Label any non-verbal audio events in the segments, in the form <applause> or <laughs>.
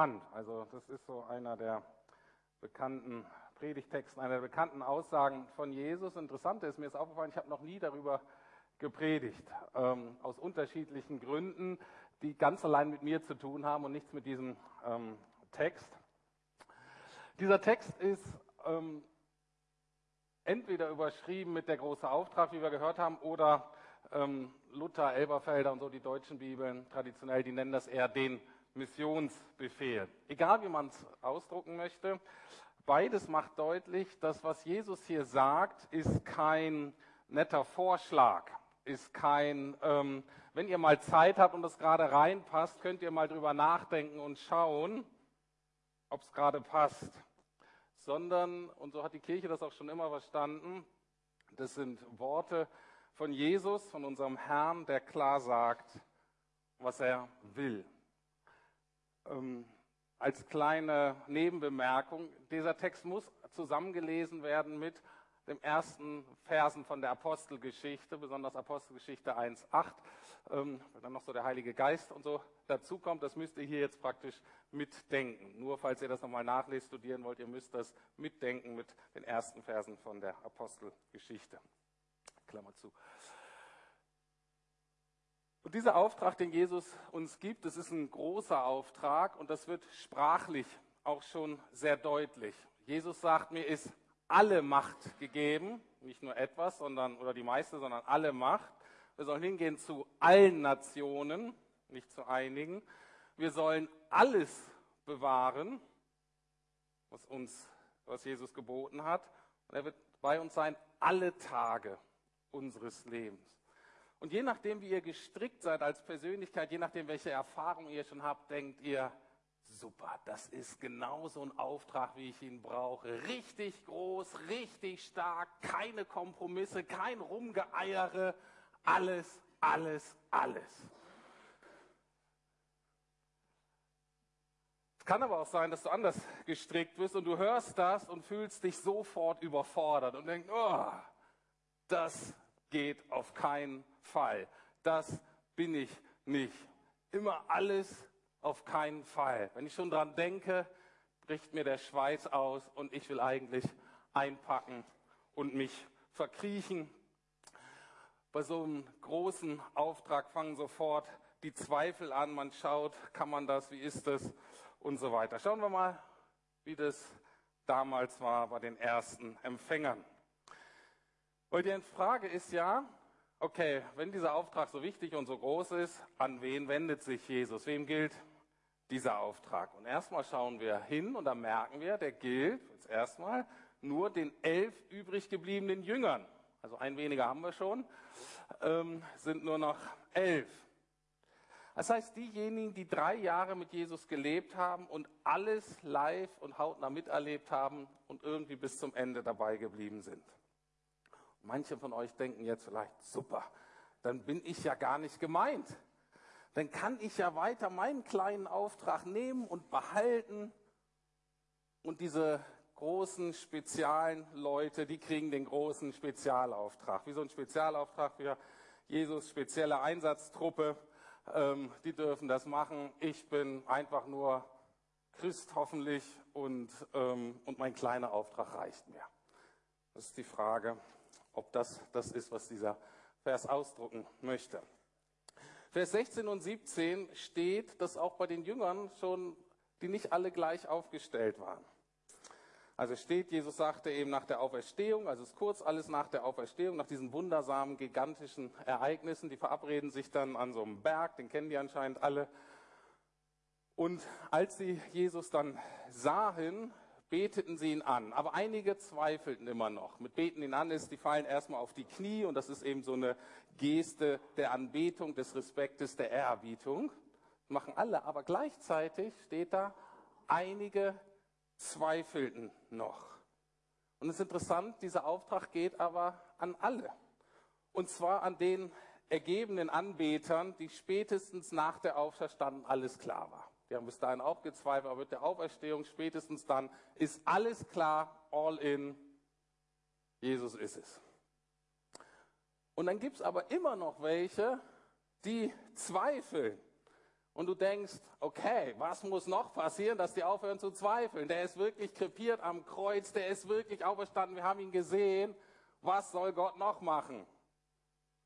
bekannt. Also das ist so einer der bekannten Predigtexten, einer der bekannten Aussagen von Jesus. Interessant ist, mir ist aufgefallen, ich habe noch nie darüber gepredigt, ähm, aus unterschiedlichen Gründen, die ganz allein mit mir zu tun haben und nichts mit diesem ähm, Text. Dieser Text ist ähm, entweder überschrieben mit der große Auftrag, wie wir gehört haben, oder ähm, Luther, Elberfelder und so, die deutschen Bibeln traditionell, die nennen das eher den Missionsbefehl. Egal wie man es ausdrucken möchte, beides macht deutlich, dass was Jesus hier sagt, ist kein netter Vorschlag, ist kein, ähm, wenn ihr mal Zeit habt und es gerade reinpasst, könnt ihr mal drüber nachdenken und schauen, ob es gerade passt. Sondern, und so hat die Kirche das auch schon immer verstanden, das sind Worte von Jesus, von unserem Herrn, der klar sagt, was er will. Ähm, als kleine Nebenbemerkung, dieser Text muss zusammengelesen werden mit den ersten Versen von der Apostelgeschichte, besonders Apostelgeschichte 1.8, ähm, dann noch so der Heilige Geist und so dazukommt, das müsst ihr hier jetzt praktisch mitdenken. Nur falls ihr das nochmal nachlesen, studieren wollt, ihr müsst das mitdenken mit den ersten Versen von der Apostelgeschichte. Klammer zu. Und dieser Auftrag, den Jesus uns gibt, das ist ein großer Auftrag und das wird sprachlich auch schon sehr deutlich. Jesus sagt, mir ist alle Macht gegeben, nicht nur etwas, sondern, oder die meiste, sondern alle Macht. Wir sollen hingehen zu allen Nationen, nicht zu einigen. Wir sollen alles bewahren, was uns, was Jesus geboten hat. Und er wird bei uns sein alle Tage unseres Lebens. Und je nachdem, wie ihr gestrickt seid als Persönlichkeit, je nachdem, welche Erfahrung ihr schon habt, denkt ihr, super, das ist genau so ein Auftrag, wie ich ihn brauche. Richtig groß, richtig stark, keine Kompromisse, kein Rumgeeiere, alles, alles, alles. Es kann aber auch sein, dass du anders gestrickt bist und du hörst das und fühlst dich sofort überfordert und denkst, oh, das geht auf keinen Fall. Das bin ich nicht. Immer alles auf keinen Fall. Wenn ich schon dran denke, bricht mir der Schweiß aus und ich will eigentlich einpacken und mich verkriechen. Bei so einem großen Auftrag fangen sofort die Zweifel an. Man schaut, kann man das, wie ist das und so weiter. Schauen wir mal, wie das damals war bei den ersten Empfängern. Weil die Frage ist ja, okay, wenn dieser Auftrag so wichtig und so groß ist, an wen wendet sich Jesus? Wem gilt dieser Auftrag? Und erstmal schauen wir hin und dann merken wir, der gilt jetzt erstmal nur den elf übrig gebliebenen Jüngern. Also ein weniger haben wir schon, ähm, sind nur noch elf. Das heißt, diejenigen, die drei Jahre mit Jesus gelebt haben und alles live und hautnah miterlebt haben und irgendwie bis zum Ende dabei geblieben sind. Manche von euch denken jetzt vielleicht, super, dann bin ich ja gar nicht gemeint. Dann kann ich ja weiter meinen kleinen Auftrag nehmen und behalten. Und diese großen spezialen Leute, die kriegen den großen Spezialauftrag. Wie so ein Spezialauftrag für Jesus, spezielle Einsatztruppe. Ähm, die dürfen das machen. Ich bin einfach nur Christ hoffentlich und, ähm, und mein kleiner Auftrag reicht mir. Das ist die Frage, ob das das ist, was dieser Vers ausdrucken möchte. Vers 16 und 17 steht, dass auch bei den Jüngern schon, die nicht alle gleich aufgestellt waren. Also steht, Jesus sagte eben nach der Auferstehung, also ist kurz alles nach der Auferstehung, nach diesen wundersamen, gigantischen Ereignissen, die verabreden sich dann an so einem Berg, den kennen die anscheinend alle. Und als sie Jesus dann sahen, beteten sie ihn an. Aber einige zweifelten immer noch. Mit beten ihn an ist, die fallen erstmal auf die Knie und das ist eben so eine Geste der Anbetung, des Respektes, der Ehrerbietung. Machen alle, aber gleichzeitig steht da, einige zweifelten noch. Und es ist interessant, dieser Auftrag geht aber an alle. Und zwar an den ergebenen Anbetern, die spätestens nach der Auferstandung alles klar war. Wir haben bis dahin auch gezweifelt, aber mit der Auferstehung spätestens dann ist alles klar, all in, Jesus ist es. Und dann gibt es aber immer noch welche, die zweifeln. und du denkst, okay, was muss noch passieren, dass die aufhören zu zweifeln? Der ist wirklich krepiert am Kreuz, der ist wirklich auferstanden, wir haben ihn gesehen. Was soll Gott noch machen?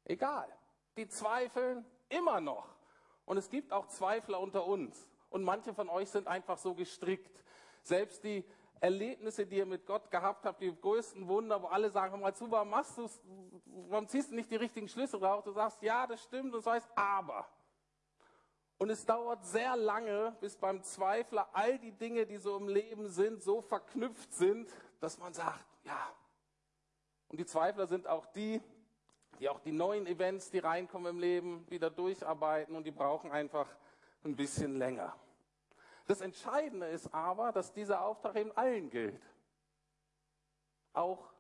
Egal. Die zweifeln immer noch. Und es gibt auch Zweifler unter uns. Und manche von euch sind einfach so gestrickt. Selbst die Erlebnisse, die ihr mit Gott gehabt habt, die größten Wunder, wo alle sagen, mal zu, warum machst du warum ziehst du nicht die richtigen Schlüsse raus? Du sagst, ja, das stimmt, und weißt, aber. Und es dauert sehr lange, bis beim Zweifler all die Dinge, die so im Leben sind, so verknüpft sind, dass man sagt, ja. Und die Zweifler sind auch die, die auch die neuen Events, die reinkommen im Leben, wieder durcharbeiten und die brauchen einfach ein bisschen länger. Das Entscheidende ist aber, dass dieser Auftrag eben allen gilt. Auch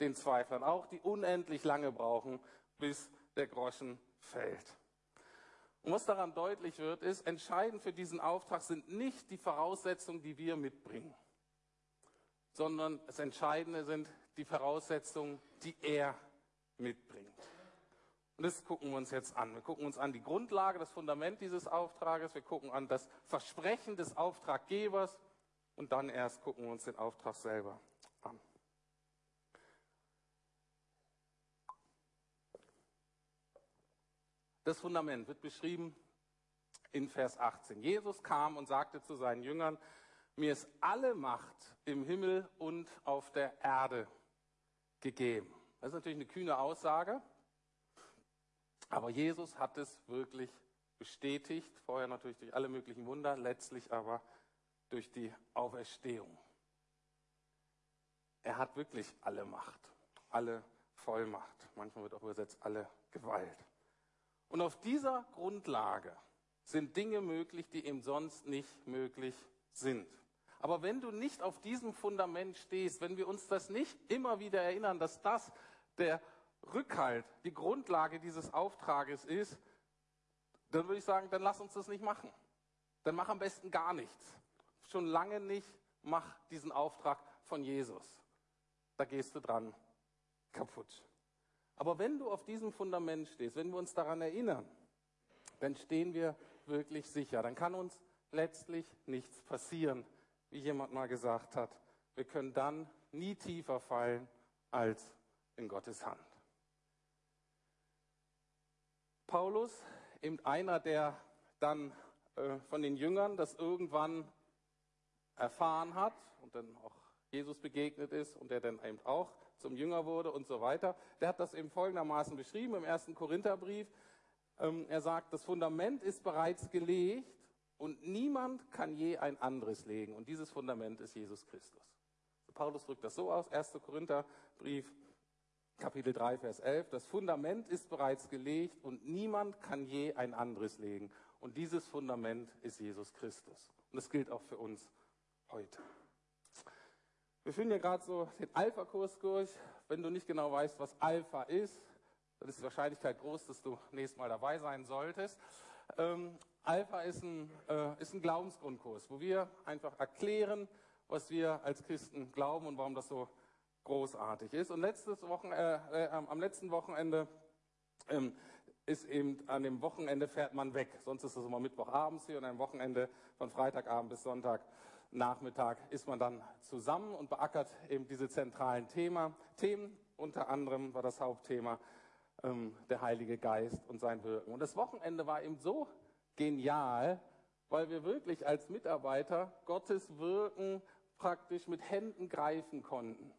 den Zweiflern, auch die unendlich lange brauchen, bis der Groschen fällt. Und was daran deutlich wird, ist, entscheidend für diesen Auftrag sind nicht die Voraussetzungen, die wir mitbringen, sondern das Entscheidende sind die Voraussetzungen, die er mitbringt. Und das gucken wir uns jetzt an. Wir gucken uns an die Grundlage, das Fundament dieses Auftrages. Wir gucken an das Versprechen des Auftraggebers. Und dann erst gucken wir uns den Auftrag selber an. Das Fundament wird beschrieben in Vers 18. Jesus kam und sagte zu seinen Jüngern, mir ist alle Macht im Himmel und auf der Erde gegeben. Das ist natürlich eine kühne Aussage, aber Jesus hat es wirklich bestätigt, vorher natürlich durch alle möglichen Wunder, letztlich aber durch die Auferstehung. Er hat wirklich alle Macht, alle Vollmacht. Manchmal wird auch übersetzt alle Gewalt. Und auf dieser Grundlage sind Dinge möglich, die eben sonst nicht möglich sind. Aber wenn du nicht auf diesem Fundament stehst, wenn wir uns das nicht immer wieder erinnern, dass das der Rückhalt, die Grundlage dieses Auftrages ist, dann würde ich sagen, dann lass uns das nicht machen. Dann mach am besten gar nichts. Schon lange nicht mach diesen Auftrag von Jesus. Da gehst du dran kaputt. Aber wenn du auf diesem Fundament stehst, wenn wir uns daran erinnern, dann stehen wir wirklich sicher. Dann kann uns letztlich nichts passieren, wie jemand mal gesagt hat. Wir können dann nie tiefer fallen als in Gottes Hand. Paulus, eben einer, der dann äh, von den Jüngern das irgendwann erfahren hat und dann auch Jesus begegnet ist und der dann eben auch zum Jünger wurde und so weiter, der hat das eben folgendermaßen beschrieben im ersten Korintherbrief. Ähm, er sagt, das Fundament ist bereits gelegt und niemand kann je ein anderes legen. Und dieses Fundament ist Jesus Christus. Paulus drückt das so aus, 1. Korintherbrief, Kapitel 3, Vers 11. Das Fundament ist bereits gelegt und niemand kann je ein anderes legen. Und dieses Fundament ist Jesus Christus. Und das gilt auch für uns heute. Wir führen ja gerade so den Alpha-Kurs durch. Wenn du nicht genau weißt, was Alpha ist, dann ist die Wahrscheinlichkeit groß, dass du nächstes Mal dabei sein solltest. Ähm, Alpha ist ein, äh, ist ein Glaubensgrundkurs, wo wir einfach erklären, was wir als Christen glauben und warum das so großartig ist. Und letztes Wochen, äh, äh, am letzten Wochenende ähm, ist eben an dem Wochenende fährt man weg. Sonst ist es immer Mittwochabends hier und am Wochenende von Freitagabend bis Sonntag Nachmittag ist man dann zusammen und beackert eben diese zentralen Thema, Themen. Unter anderem war das Hauptthema ähm, der Heilige Geist und sein Wirken. Und das Wochenende war eben so genial, weil wir wirklich als Mitarbeiter Gottes Wirken praktisch mit Händen greifen konnten.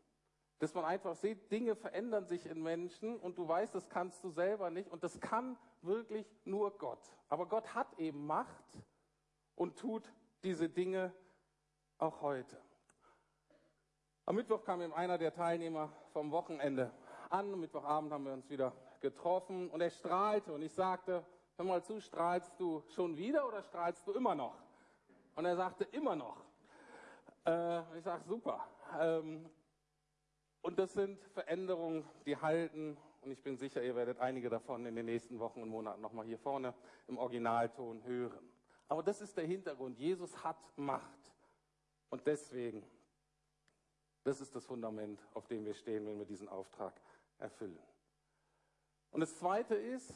Dass man einfach sieht, Dinge verändern sich in Menschen und du weißt, das kannst du selber nicht und das kann wirklich nur Gott. Aber Gott hat eben Macht und tut diese Dinge auch heute. Am Mittwoch kam eben einer der Teilnehmer vom Wochenende an. Am Mittwochabend haben wir uns wieder getroffen und er strahlte und ich sagte, hör mal zu, strahlst du schon wieder oder strahlst du immer noch? Und er sagte, immer noch. Äh, ich sage, super. Ähm, und das sind Veränderungen, die halten. Und ich bin sicher, ihr werdet einige davon in den nächsten Wochen und Monaten nochmal hier vorne im Originalton hören. Aber das ist der Hintergrund. Jesus hat Macht. Und deswegen, das ist das Fundament, auf dem wir stehen, wenn wir diesen Auftrag erfüllen. Und das Zweite ist,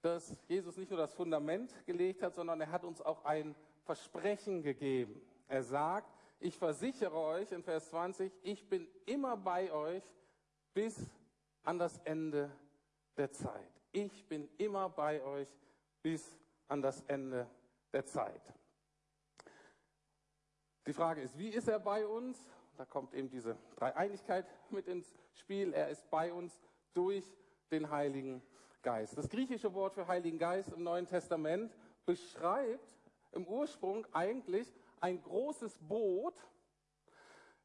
dass Jesus nicht nur das Fundament gelegt hat, sondern er hat uns auch ein Versprechen gegeben. Er sagt, ich versichere euch in Vers 20, ich bin immer bei euch bis an das Ende der Zeit. Ich bin immer bei euch bis an das Ende der Zeit. Die Frage ist, wie ist er bei uns? Da kommt eben diese Dreieinigkeit mit ins Spiel. Er ist bei uns durch den Heiligen Geist. Das griechische Wort für Heiligen Geist im Neuen Testament beschreibt im Ursprung eigentlich ein großes Boot,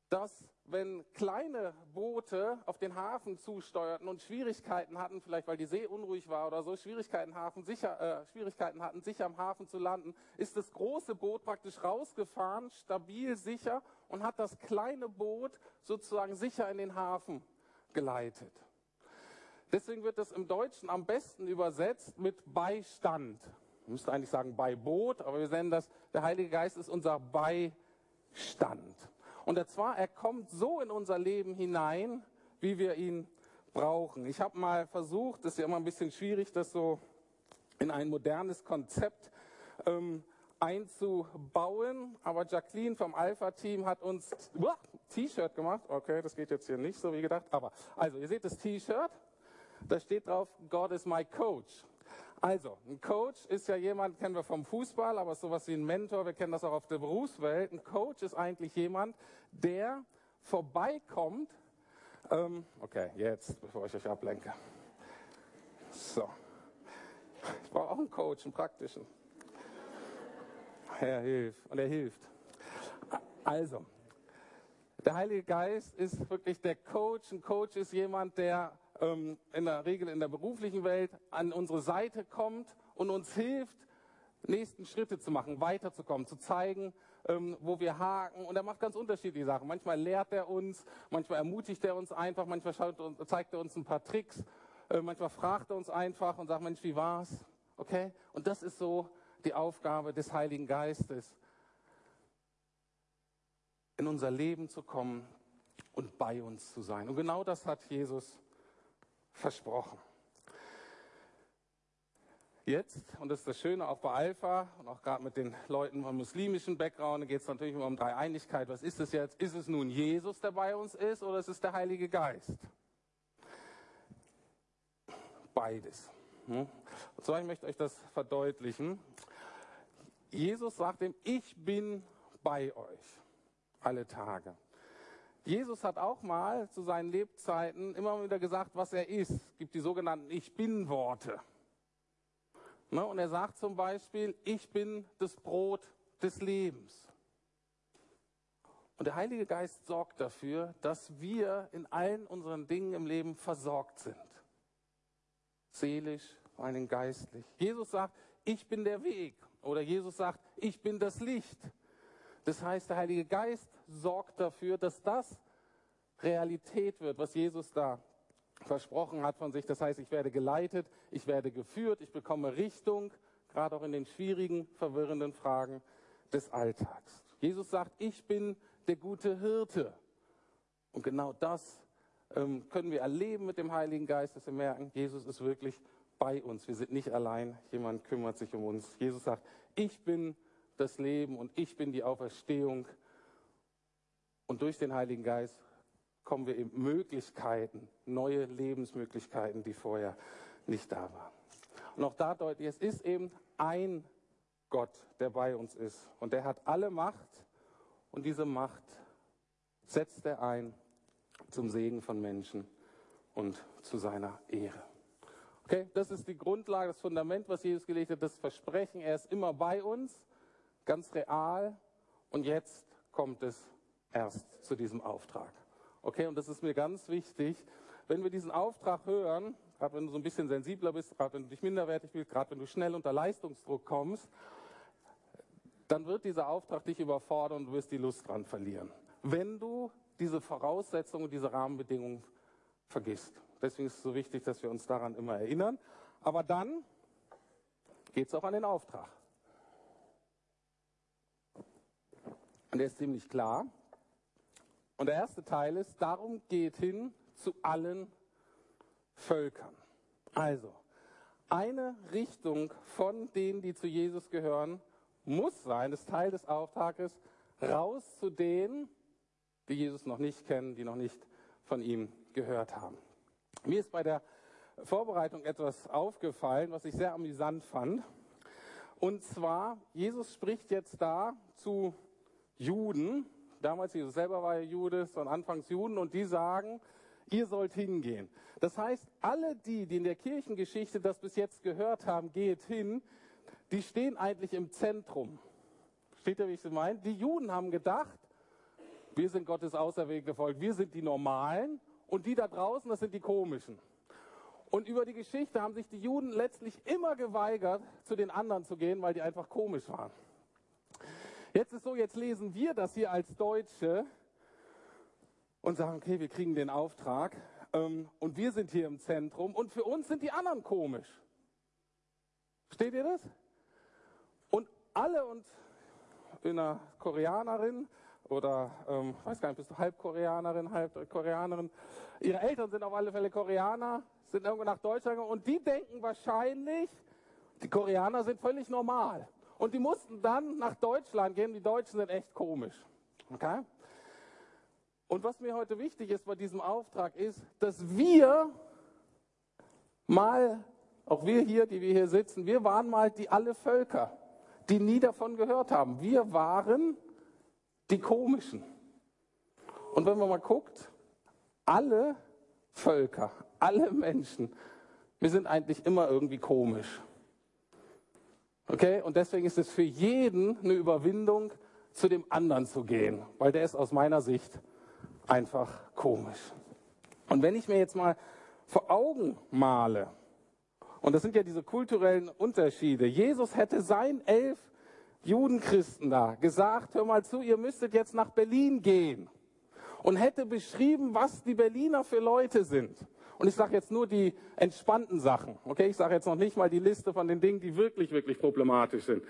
das, wenn kleine Boote auf den Hafen zusteuerten und Schwierigkeiten hatten, vielleicht weil die See unruhig war oder so, Schwierigkeiten, Hafen sicher, äh, Schwierigkeiten hatten, sicher am Hafen zu landen, ist das große Boot praktisch rausgefahren, stabil, sicher und hat das kleine Boot sozusagen sicher in den Hafen geleitet. Deswegen wird das im Deutschen am besten übersetzt mit Beistand. Man müsste eigentlich sagen Beiboot, aber wir nennen das, der Heilige Geist ist unser Beistand. Und zwar, er kommt so in unser Leben hinein, wie wir ihn brauchen. Ich habe mal versucht, das ist ja immer ein bisschen schwierig, das so in ein modernes Konzept ähm, einzubauen. Aber Jacqueline vom Alpha-Team hat uns T-Shirt gemacht. Okay, das geht jetzt hier nicht so wie gedacht. Aber also, ihr seht das T-Shirt. Da steht drauf, God is my coach. Also, ein Coach ist ja jemand, kennen wir vom Fußball, aber sowas wie ein Mentor, wir kennen das auch auf der Berufswelt. Ein Coach ist eigentlich jemand, der vorbeikommt. Ähm, okay, jetzt, bevor ich euch ablenke. So. Ich brauche auch einen Coach, einen praktischen. Er hilft und er hilft. Also, der Heilige Geist ist wirklich der Coach. Ein Coach ist jemand, der ähm, in der Regel in der beruflichen Welt an unsere Seite kommt und uns hilft, nächsten Schritte zu machen, weiterzukommen, zu zeigen, ähm, wo wir haken. Und er macht ganz unterschiedliche Sachen. Manchmal lehrt er uns, manchmal ermutigt er uns einfach, manchmal schaut, zeigt er uns ein paar Tricks, äh, manchmal fragt er uns einfach und sagt, Mensch, wie war's? Okay? Und das ist so die Aufgabe des Heiligen Geistes, in unser Leben zu kommen und bei uns zu sein. Und genau das hat Jesus versprochen. Jetzt, und das ist das Schöne auch bei Alpha und auch gerade mit den Leuten vom muslimischen Background, geht es natürlich immer um Dreieinigkeit. Was ist es jetzt? Ist es nun Jesus, der bei uns ist, oder ist es der Heilige Geist? Beides. Hm? Und zwar, ich möchte euch das verdeutlichen. Jesus sagt ihm, ich bin bei euch alle Tage. Jesus hat auch mal zu seinen Lebzeiten immer wieder gesagt, was er ist. Es gibt die sogenannten Ich bin-Worte. Ne, und er sagt zum Beispiel, ich bin das Brot des Lebens. Und der Heilige Geist sorgt dafür, dass wir in allen unseren Dingen im Leben versorgt sind. Seelisch, vor allem geistlich. Jesus sagt, ich bin der Weg. Oder Jesus sagt, ich bin das Licht. Das heißt, der Heilige Geist sorgt dafür, dass das Realität wird, was Jesus da versprochen hat von sich. Das heißt, ich werde geleitet, ich werde geführt, ich bekomme Richtung, gerade auch in den schwierigen, verwirrenden Fragen des Alltags. Jesus sagt, ich bin der gute Hirte. Und genau das ähm, können wir erleben mit dem Heiligen Geist, dass wir merken, Jesus ist wirklich bei uns. Wir sind nicht allein, jemand kümmert sich um uns. Jesus sagt, ich bin das Leben und ich bin die Auferstehung. Und durch den Heiligen Geist kommen wir in Möglichkeiten, neue Lebensmöglichkeiten, die vorher nicht da waren. Und auch da deutlich, es ist eben ein Gott, der bei uns ist. Und der hat alle Macht und diese Macht setzt er ein zum Segen von Menschen und zu seiner Ehre. Okay, das ist die Grundlage, das Fundament, was Jesus gelegt hat, das Versprechen. Er ist immer bei uns ganz real. Und jetzt kommt es erst zu diesem Auftrag. Okay, und das ist mir ganz wichtig. Wenn wir diesen Auftrag hören, gerade wenn du so ein bisschen sensibler bist, gerade wenn du dich minderwertig fühlst, gerade wenn du schnell unter Leistungsdruck kommst, dann wird dieser Auftrag dich überfordern und du wirst die Lust dran verlieren. Wenn du diese Voraussetzungen, diese Rahmenbedingungen vergisst. Deswegen ist es so wichtig, dass wir uns daran immer erinnern. Aber dann geht es auch an den Auftrag. Und der ist ziemlich klar. Und der erste Teil ist, darum geht hin zu allen Völkern. Also, Eine Richtung von denen, die zu Jesus gehören, muss sein, ist Teil des Auftrages, raus zu denen, die Jesus noch nicht kennen, die noch nicht von ihm gehört haben. Mir ist bei der Vorbereitung etwas aufgefallen, was ich sehr amüsant fand. Und zwar, Jesus spricht jetzt da zu Juden. Damals, Jesus selber war ja Jude, sondern anfangs Juden, und die sagen, ihr sollt hingehen. Das heißt, alle die, die in der Kirchengeschichte das bis jetzt gehört haben, geht hin, die stehen eigentlich im Zentrum. Steht ihr, wie ich es meine? Die Juden haben gedacht, wir sind Gottes auserwählte Volk, wir sind die Normalen und die da draußen, das sind die Komischen. Und über die Geschichte haben sich die Juden letztlich immer geweigert, zu den anderen zu gehen, weil die einfach komisch waren. Jetzt ist so, jetzt lesen wir das hier als Deutsche und sagen, okay, wir kriegen den Auftrag ähm, und wir sind hier im Zentrum und für uns sind die anderen komisch. Versteht ihr das? Und alle und eine Koreanerin oder ähm, weiß gar nicht, bist du halb Koreanerin, halb Koreanerin. Ihre Eltern sind auf alle Fälle Koreaner, sind irgendwo nach Deutschland gegangen und die denken wahrscheinlich, die Koreaner sind völlig normal. Und die mussten dann nach Deutschland gehen, die Deutschen sind echt komisch. Okay? Und was mir heute wichtig ist bei diesem Auftrag ist, dass wir mal, auch wir hier, die wir hier sitzen, wir waren mal die alle Völker, die nie davon gehört haben. Wir waren die Komischen. Und wenn man mal guckt, alle Völker, alle Menschen, wir sind eigentlich immer irgendwie komisch. Okay? Und deswegen ist es für jeden eine Überwindung, zu dem anderen zu gehen, weil der ist aus meiner Sicht einfach komisch. Und wenn ich mir jetzt mal vor Augen male, und das sind ja diese kulturellen Unterschiede, Jesus hätte seinen elf Judenchristen da gesagt, hör mal zu, ihr müsstet jetzt nach Berlin gehen. Und hätte beschrieben, was die Berliner für Leute sind. Und ich sage jetzt nur die entspannten Sachen. Okay, ich sage jetzt noch nicht mal die Liste von den Dingen, die wirklich, wirklich problematisch sind.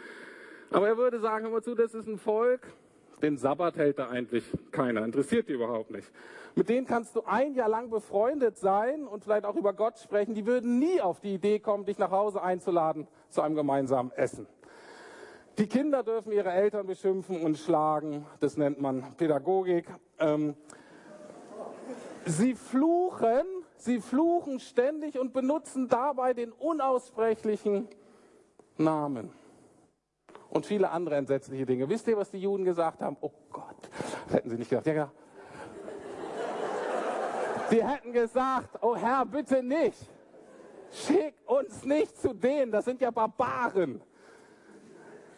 Aber er würde sagen, mal zu, das ist ein Volk, den Sabbat hält da eigentlich keiner, interessiert die überhaupt nicht. Mit denen kannst du ein Jahr lang befreundet sein und vielleicht auch über Gott sprechen. Die würden nie auf die Idee kommen, dich nach Hause einzuladen zu einem gemeinsamen Essen. Die Kinder dürfen ihre Eltern beschimpfen und schlagen. Das nennt man Pädagogik. Ähm, sie fluchen, sie fluchen ständig und benutzen dabei den unaussprechlichen Namen. Und viele andere entsetzliche Dinge. Wisst ihr, was die Juden gesagt haben? Oh Gott, das hätten sie nicht gedacht. Ja, ja. Sie hätten gesagt, oh Herr, bitte nicht. Schick uns nicht zu denen, das sind ja Barbaren.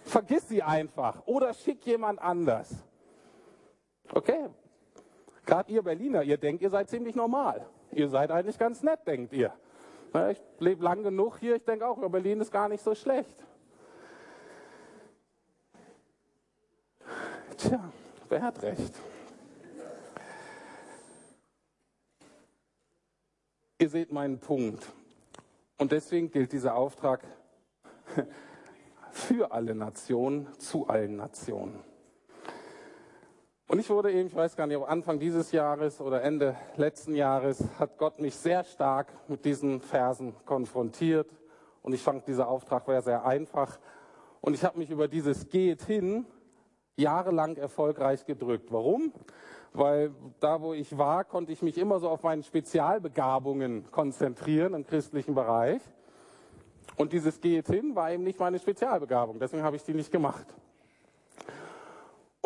Vergiss sie einfach oder schick jemand anders. Okay, gerade ihr Berliner, ihr denkt, ihr seid ziemlich normal. Ihr seid eigentlich ganz nett, denkt ihr. Ich lebe lang genug hier, ich denke auch, Berlin ist gar nicht so schlecht. Tja, wer hat recht? Ihr seht meinen Punkt. Und deswegen gilt dieser Auftrag <laughs> für alle Nationen, zu allen Nationen. Und ich wurde eben, ich weiß gar nicht, ob Anfang dieses Jahres oder Ende letzten Jahres, hat Gott mich sehr stark mit diesen Versen konfrontiert. Und ich fand, dieser Auftrag war sehr einfach. Und ich habe mich über dieses Geht hin jahrelang erfolgreich gedrückt. Warum? Weil da, wo ich war, konnte ich mich immer so auf meine Spezialbegabungen konzentrieren im christlichen Bereich. Und dieses Geht hin war eben nicht meine Spezialbegabung, deswegen habe ich die nicht gemacht.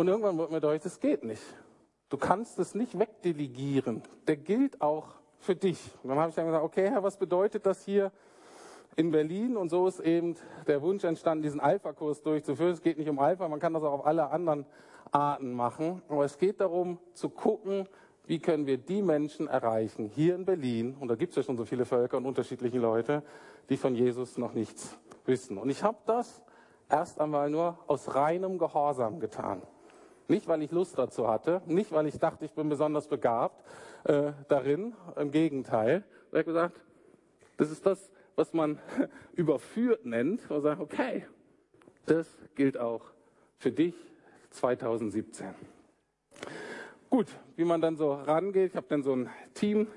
Und irgendwann wurde mir deutlich, das geht nicht. Du kannst es nicht wegdelegieren. Der gilt auch für dich. Und dann habe ich dann gesagt, okay, Herr, was bedeutet das hier in Berlin? Und so ist eben der Wunsch entstanden, diesen Alpha-Kurs durchzuführen. Es geht nicht um Alpha, man kann das auch auf alle anderen Arten machen. Aber es geht darum, zu gucken, wie können wir die Menschen erreichen, hier in Berlin, und da gibt es ja schon so viele Völker und unterschiedliche Leute, die von Jesus noch nichts wissen. Und ich habe das erst einmal nur aus reinem Gehorsam getan. Nicht, weil ich Lust dazu hatte, nicht, weil ich dachte, ich bin besonders begabt äh, darin, im Gegenteil. Ich habe gesagt, das ist das, was man <laughs> überführt nennt, und sagt, okay, das gilt auch für dich 2017. Gut, wie man dann so rangeht, ich habe dann so ein Team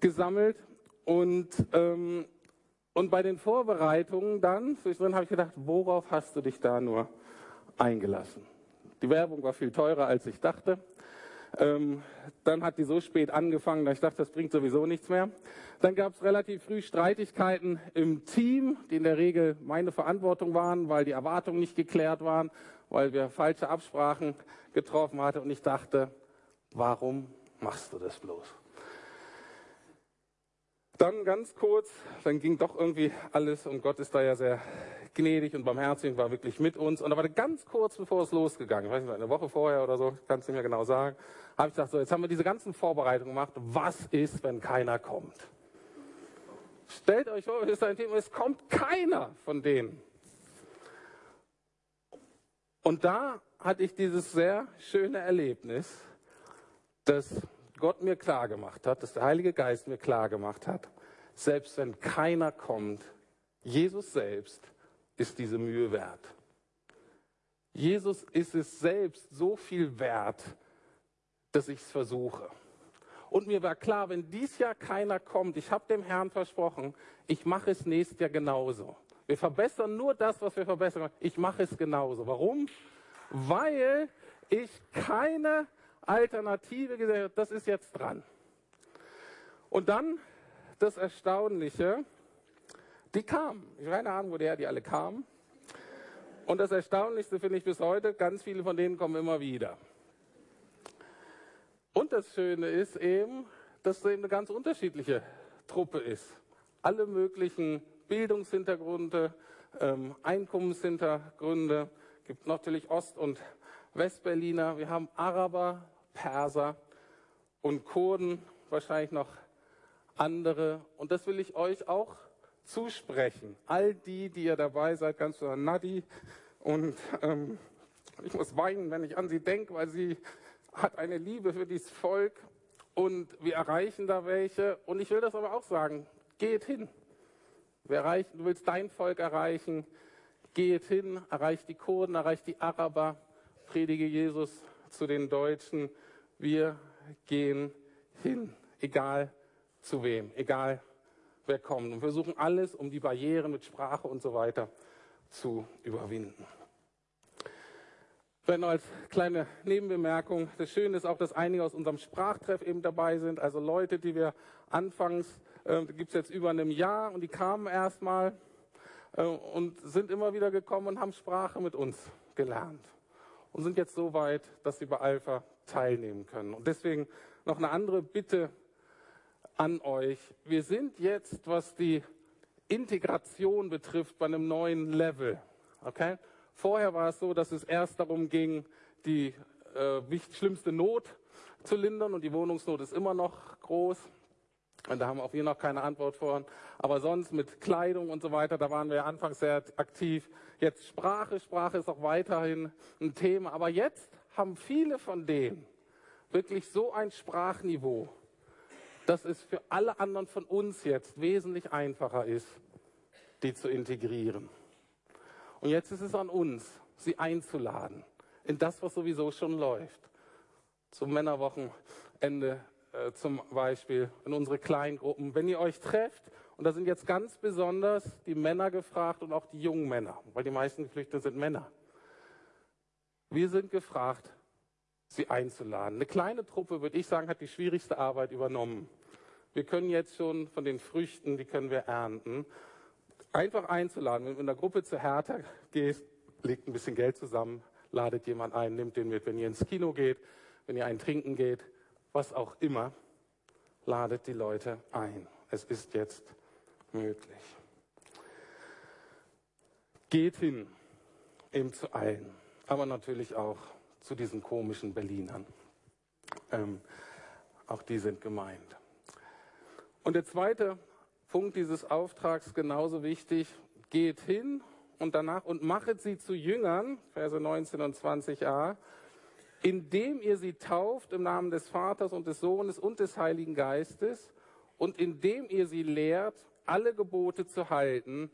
gesammelt und ähm, Und bei den Vorbereitungen dann, zwischendrin habe ich gedacht, worauf hast du dich da nur eingelassen? Die Werbung war viel teurer, als ich dachte. Ähm, dann hat die so spät angefangen, dass ich dachte, das bringt sowieso nichts mehr. Dann gab es relativ früh Streitigkeiten im Team, die in der Regel meine Verantwortung waren, weil die Erwartungen nicht geklärt waren, weil wir falsche Absprachen getroffen hatten. Und ich dachte, warum machst du das bloß? Dann ganz kurz, dann ging doch irgendwie alles und Gott ist da ja sehr gnädig und barmherzig und war wirklich mit uns. Und da war ganz kurz, bevor es losgegangen, ich weiß nicht, eine Woche vorher oder so, kann es nicht mehr genau sagen, habe ich gesagt, so, jetzt haben wir diese ganzen Vorbereitungen gemacht. Was ist, wenn keiner kommt? Stellt euch vor, es ist ein Thema, es kommt keiner von denen. Und da hatte ich dieses sehr schöne Erlebnis, dass Gott mir klar gemacht hat, dass der Heilige Geist mir klar gemacht hat, selbst wenn keiner kommt, Jesus selbst ist diese Mühe wert. Jesus ist es selbst so viel wert, dass ich es versuche. Und mir war klar, wenn dies Jahr keiner kommt, ich habe dem Herrn versprochen, ich mache es nächstes Jahr genauso. Wir verbessern nur das, was wir verbessern. Ich mache es genauso. Warum? Weil ich keine Alternative gesagt, das ist jetzt dran. Und dann das Erstaunliche, die kamen. Ich habe keine Ahnung, woher die alle kamen. Und das Erstaunlichste finde ich bis heute, ganz viele von denen kommen immer wieder. Und das Schöne ist eben, dass es eben eine ganz unterschiedliche Truppe ist. Alle möglichen Bildungshintergründe, ähm, Einkommenshintergründe, gibt natürlich Ost- und Westberliner, wir haben Araber, Perser und Kurden, wahrscheinlich noch andere. Und das will ich euch auch zusprechen. All die, die ihr dabei seid, ganz besonders Nadi. Und ähm, ich muss weinen, wenn ich an sie denke, weil sie hat eine Liebe für dieses Volk und wir erreichen da welche. Und ich will das aber auch sagen, geht hin. Wir erreichen, du willst dein Volk erreichen, geht hin, erreicht die Kurden, erreicht die Araber, predige Jesus zu den Deutschen. Wir gehen hin, egal zu wem, egal wer kommt. Und versuchen alles, um die Barrieren mit Sprache und so weiter zu überwinden. Wenn als kleine Nebenbemerkung, das Schöne ist auch, dass einige aus unserem Sprachtreff eben dabei sind, also Leute, die wir anfangs, äh, gibt es jetzt über einem Jahr und die kamen erstmal äh, und sind immer wieder gekommen und haben Sprache mit uns gelernt und sind jetzt so weit, dass sie bei Alpha teilnehmen können. Und deswegen noch eine andere Bitte an euch. Wir sind jetzt, was die Integration betrifft, bei einem neuen Level. Okay? Vorher war es so, dass es erst darum ging, die äh, schlimmste Not zu lindern und die Wohnungsnot ist immer noch groß. Und da haben auch wir noch keine Antwort vor. Aber sonst mit Kleidung und so weiter, da waren wir ja anfangs sehr aktiv. Jetzt Sprache, Sprache ist auch weiterhin ein Thema. Aber jetzt haben viele von denen wirklich so ein Sprachniveau, dass es für alle anderen von uns jetzt wesentlich einfacher ist, die zu integrieren. Und jetzt ist es an uns, sie einzuladen in das, was sowieso schon läuft. Zum Männerwochenende äh, zum Beispiel, in unsere Kleingruppen. Wenn ihr euch trefft, und da sind jetzt ganz besonders die Männer gefragt und auch die jungen Männer, weil die meisten Geflüchteten sind Männer. Wir sind gefragt, sie einzuladen. Eine kleine Truppe, würde ich sagen, hat die schwierigste Arbeit übernommen. Wir können jetzt schon von den Früchten, die können wir ernten. Einfach einzuladen, wenn du in der Gruppe zu Hertha gehst, legt ein bisschen Geld zusammen, ladet jemand ein, nimmt den mit. Wenn ihr ins Kino geht, wenn ihr einen trinken geht, was auch immer, ladet die Leute ein. Es ist jetzt möglich. Geht hin, eben zu allen, aber natürlich auch zu diesen komischen Berlinern. Ähm, auch die sind gemeint. Und der zweite Punkt dieses Auftrags genauso wichtig, geht hin und danach und machet sie zu Jüngern, Verse 19 und 20a, indem ihr sie tauft im Namen des Vaters und des Sohnes und des Heiligen Geistes und indem ihr sie lehrt, alle Gebote zu halten,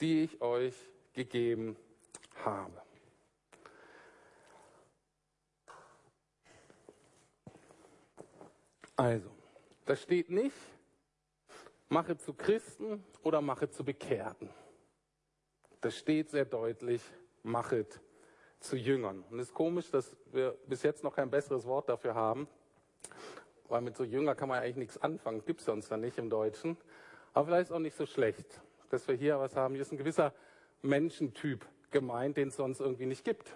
die ich euch gegeben habe. Also, da steht nicht, mache zu Christen oder mache zu Bekehrten. Das steht sehr deutlich, machet zu Jüngern. Und es ist komisch, dass wir bis jetzt noch kein besseres Wort dafür haben, weil mit so Jünger kann man eigentlich nichts anfangen, gibt es sonst dann nicht im Deutschen. Aber vielleicht ist auch nicht so schlecht, dass wir hier was haben. Hier ist ein gewisser Menschentyp gemeint, den es sonst irgendwie nicht gibt.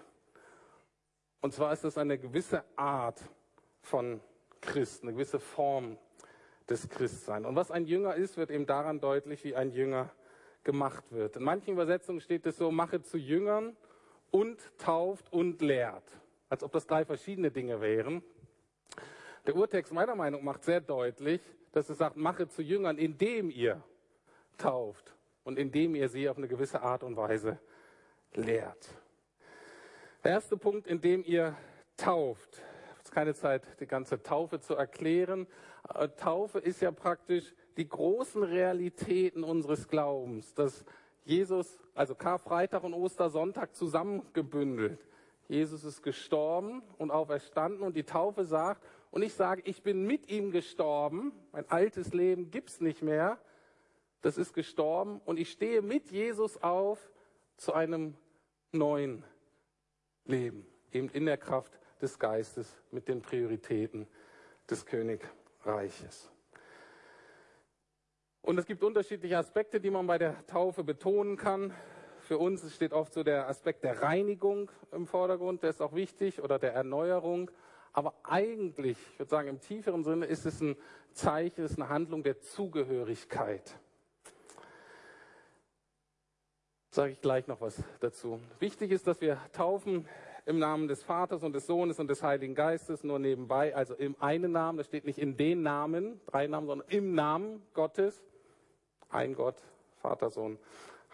Und zwar ist das eine gewisse Art von Christen, eine gewisse Form des Christseins. Und was ein Jünger ist, wird eben daran deutlich, wie ein Jünger gemacht wird. In manchen Übersetzungen steht es so, mache zu Jüngern und tauft und lehrt. Als ob das drei verschiedene Dinge wären. Der Urtext meiner Meinung nach macht sehr deutlich, dass es sagt, mache zu Jüngern, indem ihr tauft und indem ihr sie auf eine gewisse Art und Weise lehrt. Der erste Punkt, indem ihr tauft. Es ist keine Zeit, die ganze Taufe zu erklären. Äh, Taufe ist ja praktisch die großen Realitäten unseres Glaubens, dass Jesus, also Karfreitag und Ostersonntag zusammengebündelt. Jesus ist gestorben und auferstanden und die Taufe sagt, und ich sage, ich bin mit ihm gestorben, mein altes Leben gibt's nicht mehr, das ist gestorben und ich stehe mit Jesus auf zu einem neuen Leben, eben in der Kraft des Geistes mit den Prioritäten des Königreiches. Und es gibt unterschiedliche Aspekte, die man bei der Taufe betonen kann. Für uns steht oft so der Aspekt der Reinigung im Vordergrund, der ist auch wichtig, oder der Erneuerung. Aber eigentlich, ich würde sagen, im tieferen Sinne ist es ein Zeichen, es ist eine Handlung der Zugehörigkeit. Sage ich gleich noch was dazu. Wichtig ist, dass wir taufen im Namen des Vaters und des Sohnes und des Heiligen Geistes, nur nebenbei, also im einen Namen, das steht nicht in den Namen, drei Namen, sondern im Namen Gottes, ein Gott, Vater, Sohn,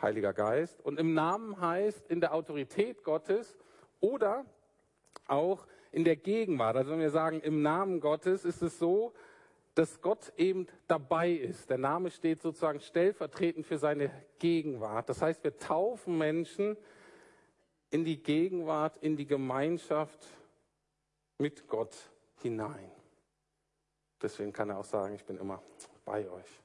Heiliger Geist. Und im Namen heißt in der Autorität Gottes oder auch in der Gegenwart. Also wenn wir sagen im Namen Gottes, ist es so, dass Gott eben dabei ist. Der Name steht sozusagen stellvertretend für seine Gegenwart. Das heißt, wir taufen Menschen in die Gegenwart, in die Gemeinschaft mit Gott hinein. Deswegen kann er auch sagen, ich bin immer bei euch.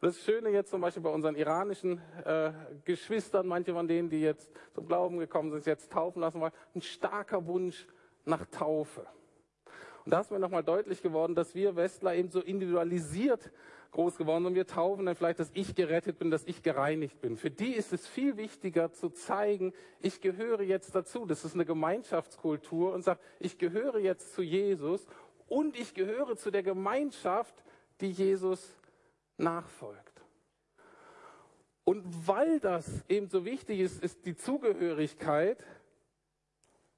Das Schöne jetzt zum Beispiel bei unseren iranischen äh, Geschwistern, manche von denen, die jetzt zum Glauben gekommen sind, jetzt taufen lassen wollen, ein starker Wunsch nach Taufe. Und da ist mir nochmal deutlich geworden, dass wir Westler eben so individualisiert groß geworden sind. Wir taufen dann vielleicht, dass ich gerettet bin, dass ich gereinigt bin. Für die ist es viel wichtiger zu zeigen, ich gehöre jetzt dazu. Das ist eine Gemeinschaftskultur und sagt, ich gehöre jetzt zu Jesus und ich gehöre zu der Gemeinschaft, die Jesus nachfolgt. Und weil das eben so wichtig ist, ist die Zugehörigkeit,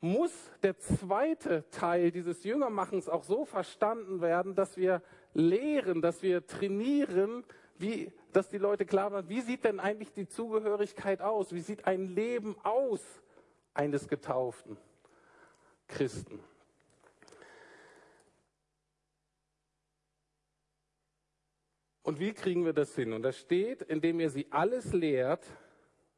muss der zweite Teil dieses Jüngermachens auch so verstanden werden, dass wir lehren, dass wir trainieren, wie, dass die Leute klar werden, wie sieht denn eigentlich die Zugehörigkeit aus? Wie sieht ein Leben aus eines getauften Christen? Und wie kriegen wir das hin? Und das steht, indem ihr sie alles lehrt,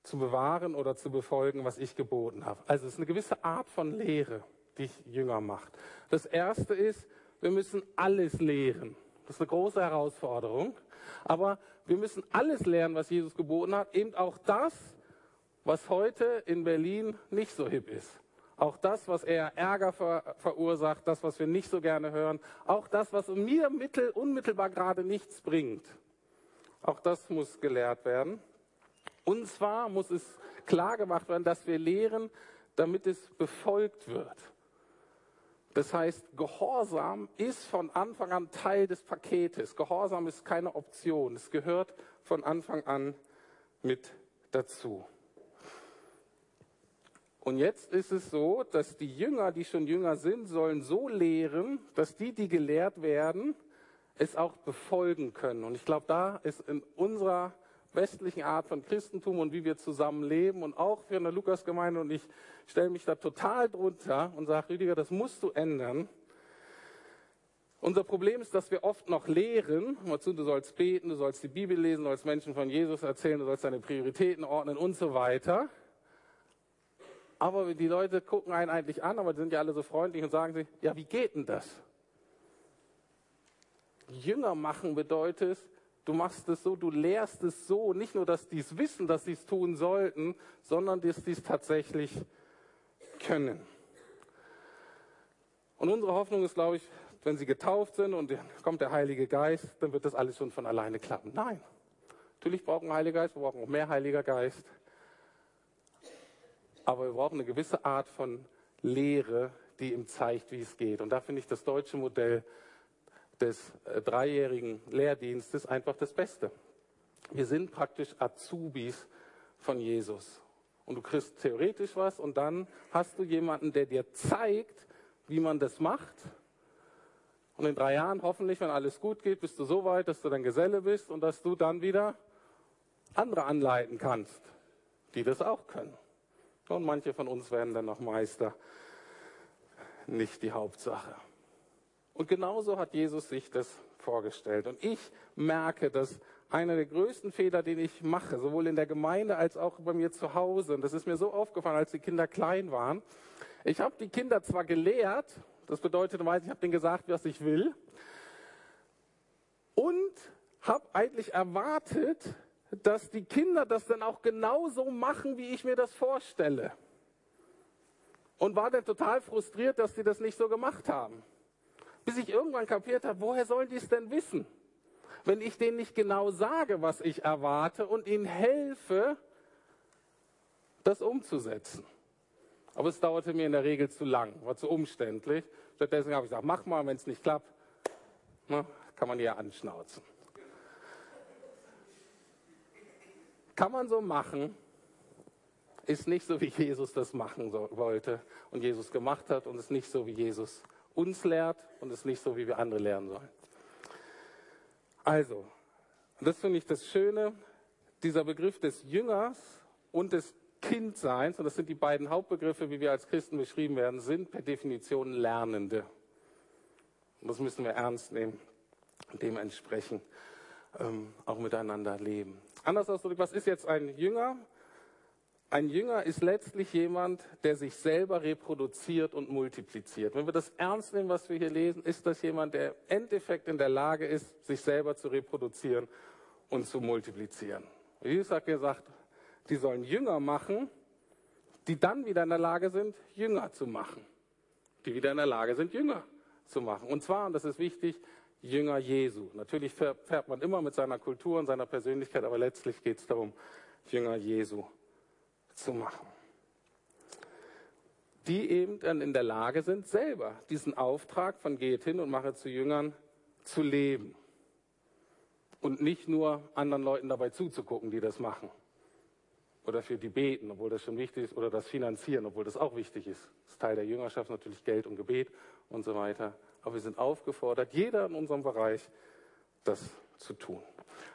zu bewahren oder zu befolgen, was ich geboten habe. Also es ist eine gewisse Art von Lehre, die ich Jünger macht. Das erste ist, wir müssen alles lehren. Das ist eine große Herausforderung. Aber wir müssen alles lernen, was Jesus geboten hat. Eben auch das, was heute in Berlin nicht so hip ist. Auch das, was eher Ärger ver verursacht, das, was wir nicht so gerne hören, auch das, was mir mittel, unmittelbar gerade nichts bringt. Auch das muss gelehrt werden. Und zwar muss es klar gemacht werden, dass wir lehren, damit es befolgt wird. Das heißt, Gehorsam ist von Anfang an Teil des Paketes. Gehorsam ist keine Option. Es gehört von Anfang an mit dazu. Und jetzt ist es so, dass die Jünger, die schon Jünger sind, sollen so lehren, dass die, die gelehrt werden, es auch befolgen können. Und ich glaube, da ist in unserer westlichen Art von Christentum und wie wir zusammen leben und auch für eine Lukasgemeinde und ich stelle mich da total drunter und sage, Rüdiger, das musst du ändern. Unser Problem ist, dass wir oft noch lehren, dazu, du sollst beten, du sollst die Bibel lesen, du sollst Menschen von Jesus erzählen, du sollst deine Prioritäten ordnen und so weiter. Aber die Leute gucken einen eigentlich an, aber die sind ja alle so freundlich und sagen sich, ja, wie geht denn das? Jünger machen bedeutet, Du machst es so, du lehrst es so, nicht nur, dass die es wissen, dass sie es tun sollten, sondern dass sie es tatsächlich können. Und unsere Hoffnung ist, glaube ich, wenn sie getauft sind und kommt der Heilige Geist, dann wird das alles schon von alleine klappen. Nein. Natürlich brauchen wir einen Heiligen Geist, wir brauchen auch mehr Heiliger Geist. Aber wir brauchen eine gewisse Art von Lehre, die ihm zeigt, wie es geht. Und da finde ich das deutsche Modell des äh, dreijährigen Lehrdienstes einfach das Beste. Wir sind praktisch Azubis von Jesus. Und du kriegst theoretisch was und dann hast du jemanden, der dir zeigt, wie man das macht. Und in drei Jahren hoffentlich, wenn alles gut geht, bist du so weit, dass du dann Geselle bist und dass du dann wieder andere anleiten kannst, die das auch können. Und manche von uns werden dann noch Meister. Nicht die Hauptsache. Und genauso hat Jesus sich das vorgestellt. Und ich merke, dass einer der größten Fehler, den ich mache, sowohl in der Gemeinde als auch bei mir zu Hause, und das ist mir so aufgefallen, als die Kinder klein waren, ich habe die Kinder zwar gelehrt, das bedeutet, ich habe denen gesagt, was ich will, und habe eigentlich erwartet, dass die Kinder das dann auch genauso machen, wie ich mir das vorstelle. Und war dann total frustriert, dass sie das nicht so gemacht haben bis ich irgendwann kapiert habe, woher sollen die es denn wissen? Wenn ich denen nicht genau sage, was ich erwarte und ihnen helfe, das umzusetzen. Aber es dauerte mir in der Regel zu lang, war zu umständlich. Stattdessen habe ich gesagt, mach mal, wenn es nicht klappt, na, kann man ja anschnauzen. Kann man so machen, ist nicht so, wie Jesus das machen wollte und Jesus gemacht hat und ist nicht so, wie Jesus uns lehrt und es nicht so, wie wir andere lernen sollen. Also, das finde ich das Schöne, dieser Begriff des Jüngers und des Kindseins, und das sind die beiden Hauptbegriffe, wie wir als Christen beschrieben werden, sind per Definition Lernende. Und das müssen wir ernst nehmen und dementsprechend ähm, auch miteinander leben. Anders ausgedrückt, was ist jetzt ein Jünger? Ein Jünger ist letztlich jemand, der sich selber reproduziert und multipliziert. Wenn wir das ernst nehmen, was wir hier lesen, ist das jemand, der im Endeffekt in der Lage ist, sich selber zu reproduzieren und zu multiplizieren. Jesus hat gesagt, die sollen Jünger machen, die dann wieder in der Lage sind, Jünger zu machen. Die wieder in der Lage sind, Jünger zu machen. Und zwar, und das ist wichtig, Jünger Jesu. Natürlich fährt man immer mit seiner Kultur und seiner Persönlichkeit, aber letztlich geht es darum, Jünger Jesu zu machen. Die eben dann in der Lage sind, selber diesen Auftrag von geht hin und mache zu Jüngern zu leben. Und nicht nur anderen Leuten dabei zuzugucken, die das machen. Oder für die beten, obwohl das schon wichtig ist, oder das finanzieren, obwohl das auch wichtig ist. Das ist Teil der Jüngerschaft natürlich Geld und Gebet und so weiter. Aber wir sind aufgefordert, jeder in unserem Bereich, das zu tun.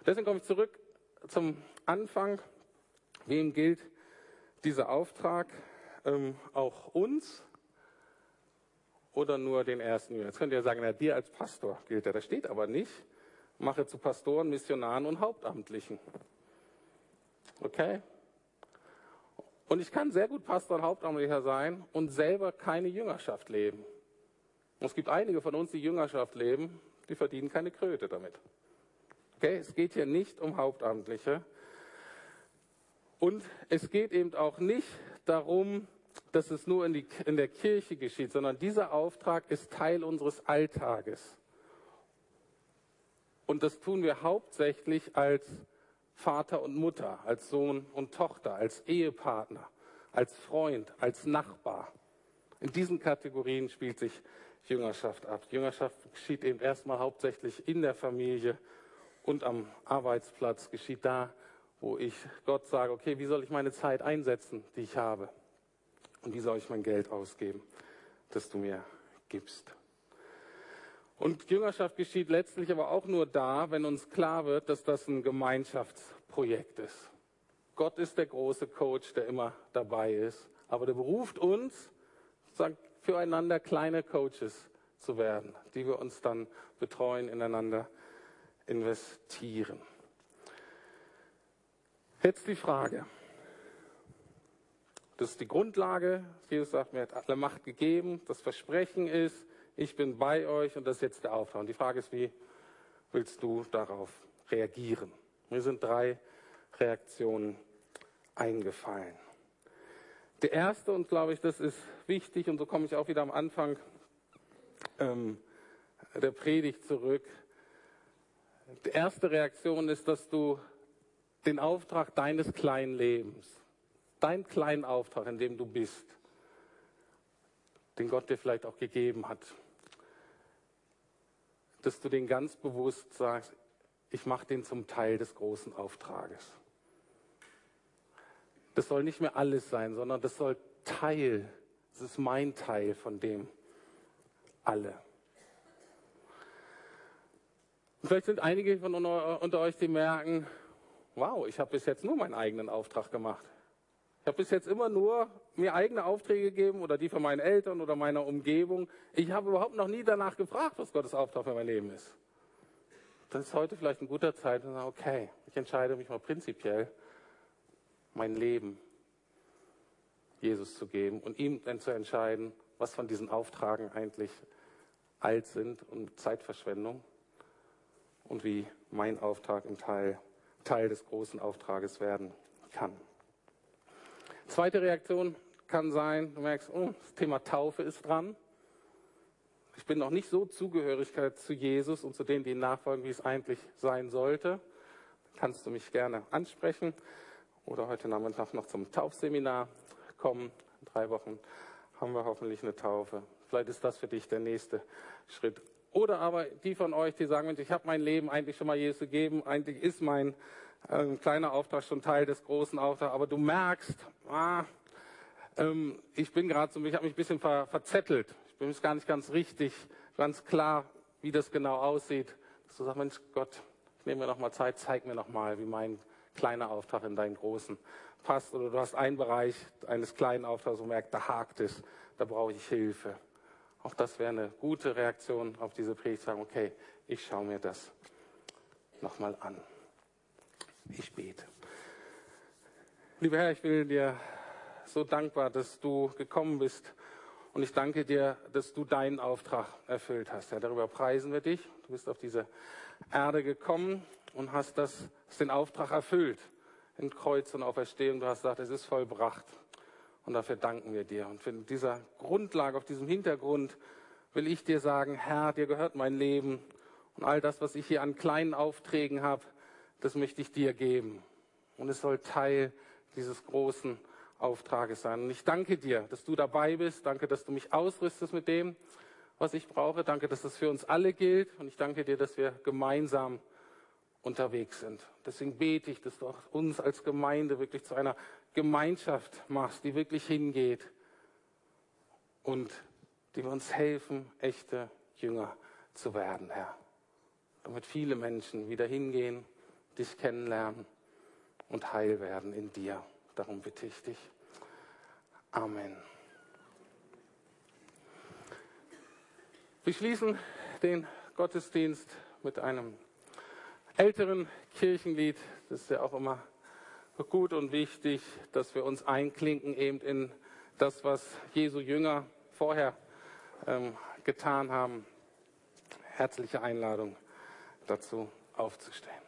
Deswegen komme ich zurück zum Anfang. Wem gilt dieser Auftrag ähm, auch uns oder nur den ersten Jetzt könnt ihr sagen, na, dir als Pastor gilt er. Das steht aber nicht. Mache zu Pastoren, Missionaren und Hauptamtlichen. Okay? Und ich kann sehr gut Pastor und Hauptamtlicher sein und selber keine Jüngerschaft leben. Und es gibt einige von uns, die Jüngerschaft leben, die verdienen keine Kröte damit. Okay? Es geht hier nicht um Hauptamtliche, und es geht eben auch nicht darum, dass es nur in, die, in der Kirche geschieht, sondern dieser Auftrag ist Teil unseres Alltages. Und das tun wir hauptsächlich als Vater und Mutter, als Sohn und Tochter, als Ehepartner, als Freund, als Nachbar. In diesen Kategorien spielt sich Jüngerschaft ab. Jüngerschaft geschieht eben erstmal hauptsächlich in der Familie und am Arbeitsplatz, geschieht da, wo ich Gott sage, okay, wie soll ich meine Zeit einsetzen, die ich habe? Und wie soll ich mein Geld ausgeben, das du mir gibst? Und Jüngerschaft geschieht letztlich aber auch nur da, wenn uns klar wird, dass das ein Gemeinschaftsprojekt ist. Gott ist der große Coach, der immer dabei ist. Aber der beruft uns, sagt, füreinander kleine Coaches zu werden, die wir uns dann betreuen, ineinander investieren. Jetzt die Frage. Das ist die Grundlage. Jesus sagt, mir hat alle Macht gegeben. Das Versprechen ist, ich bin bei euch und das ist jetzt der Auftrag. Und die Frage ist, wie willst du darauf reagieren. Mir sind drei Reaktionen eingefallen. Der erste, und glaube ich, das ist wichtig, und so komme ich auch wieder am Anfang ähm, der Predigt zurück. Die erste Reaktion ist, dass du den Auftrag deines kleinen Lebens, deinen kleinen Auftrag, in dem du bist, den Gott dir vielleicht auch gegeben hat, dass du den ganz bewusst sagst, ich mache den zum Teil des großen Auftrages. Das soll nicht mehr alles sein, sondern das soll Teil, das ist mein Teil von dem alle. Und vielleicht sind einige von unter euch, die merken, wow, ich habe bis jetzt nur meinen eigenen Auftrag gemacht. Ich habe bis jetzt immer nur mir eigene Aufträge gegeben oder die von meinen Eltern oder meiner Umgebung. Ich habe überhaupt noch nie danach gefragt, was Gottes Auftrag für mein Leben ist. Das ist heute vielleicht ein guter Zeit, und okay, ich entscheide mich mal prinzipiell, mein Leben Jesus zu geben und ihm dann zu entscheiden, was von diesen Auftragen eigentlich alt sind und Zeitverschwendung und wie mein Auftrag im Teil, Teil des großen Auftrages werden kann. Zweite Reaktion kann sein, du merkst, oh, das Thema Taufe ist dran. Ich bin noch nicht so Zugehörigkeit zu Jesus und zu denen, die ihn nachfolgen, wie es eigentlich sein sollte. Kannst du mich gerne ansprechen oder heute Nachmittag noch zum Taufseminar kommen. In drei Wochen haben wir hoffentlich eine Taufe. Vielleicht ist das für dich der nächste Schritt. Oder aber die von euch, die sagen, Mensch, ich habe mein Leben eigentlich schon mal Jesus gegeben, eigentlich ist mein äh, kleiner Auftrag schon Teil des großen Auftrags, aber du merkst, ah, ähm, ich bin gerade so, ich habe mich ein bisschen ver, verzettelt. Ich bin mir gar nicht ganz richtig, ganz klar, wie das genau aussieht. Dass du sagst, Mensch, Gott, ich nehme mir noch mal Zeit, zeig mir noch mal, wie mein kleiner Auftrag in deinen großen passt. Oder du hast einen Bereich eines kleinen Auftrags und merkst, da hakt es, da brauche ich Hilfe. Auch das wäre eine gute Reaktion auf diese Predigt, sagen, okay, ich schaue mir das nochmal an. Ich bete. Lieber Herr, ich will dir so dankbar, dass du gekommen bist. Und ich danke dir, dass du deinen Auftrag erfüllt hast. Ja, darüber preisen wir dich. Du bist auf diese Erde gekommen und hast, das, hast den Auftrag erfüllt. In Kreuz und Auferstehung. Du hast gesagt, es ist vollbracht. Und dafür danken wir dir. Und für dieser Grundlage, auf diesem Hintergrund will ich dir sagen, Herr, dir gehört mein Leben. Und all das, was ich hier an kleinen Aufträgen habe, das möchte ich dir geben. Und es soll Teil dieses großen Auftrages sein. Und ich danke dir, dass du dabei bist. Danke, dass du mich ausrüstest mit dem, was ich brauche. Danke, dass das für uns alle gilt. Und ich danke dir, dass wir gemeinsam unterwegs sind. Deswegen bete ich, dass du auch uns als Gemeinde wirklich zu einer Gemeinschaft machst, die wirklich hingeht und die uns helfen, echte Jünger zu werden, Herr. Damit viele Menschen wieder hingehen dich kennenlernen und heil werden in dir. Darum bitte ich dich. Amen. Wir schließen den Gottesdienst mit einem älteren Kirchenlied. Das ist ja auch immer gut und wichtig, dass wir uns einklinken eben in das, was Jesu Jünger vorher ähm, getan haben. Herzliche Einladung dazu aufzustehen.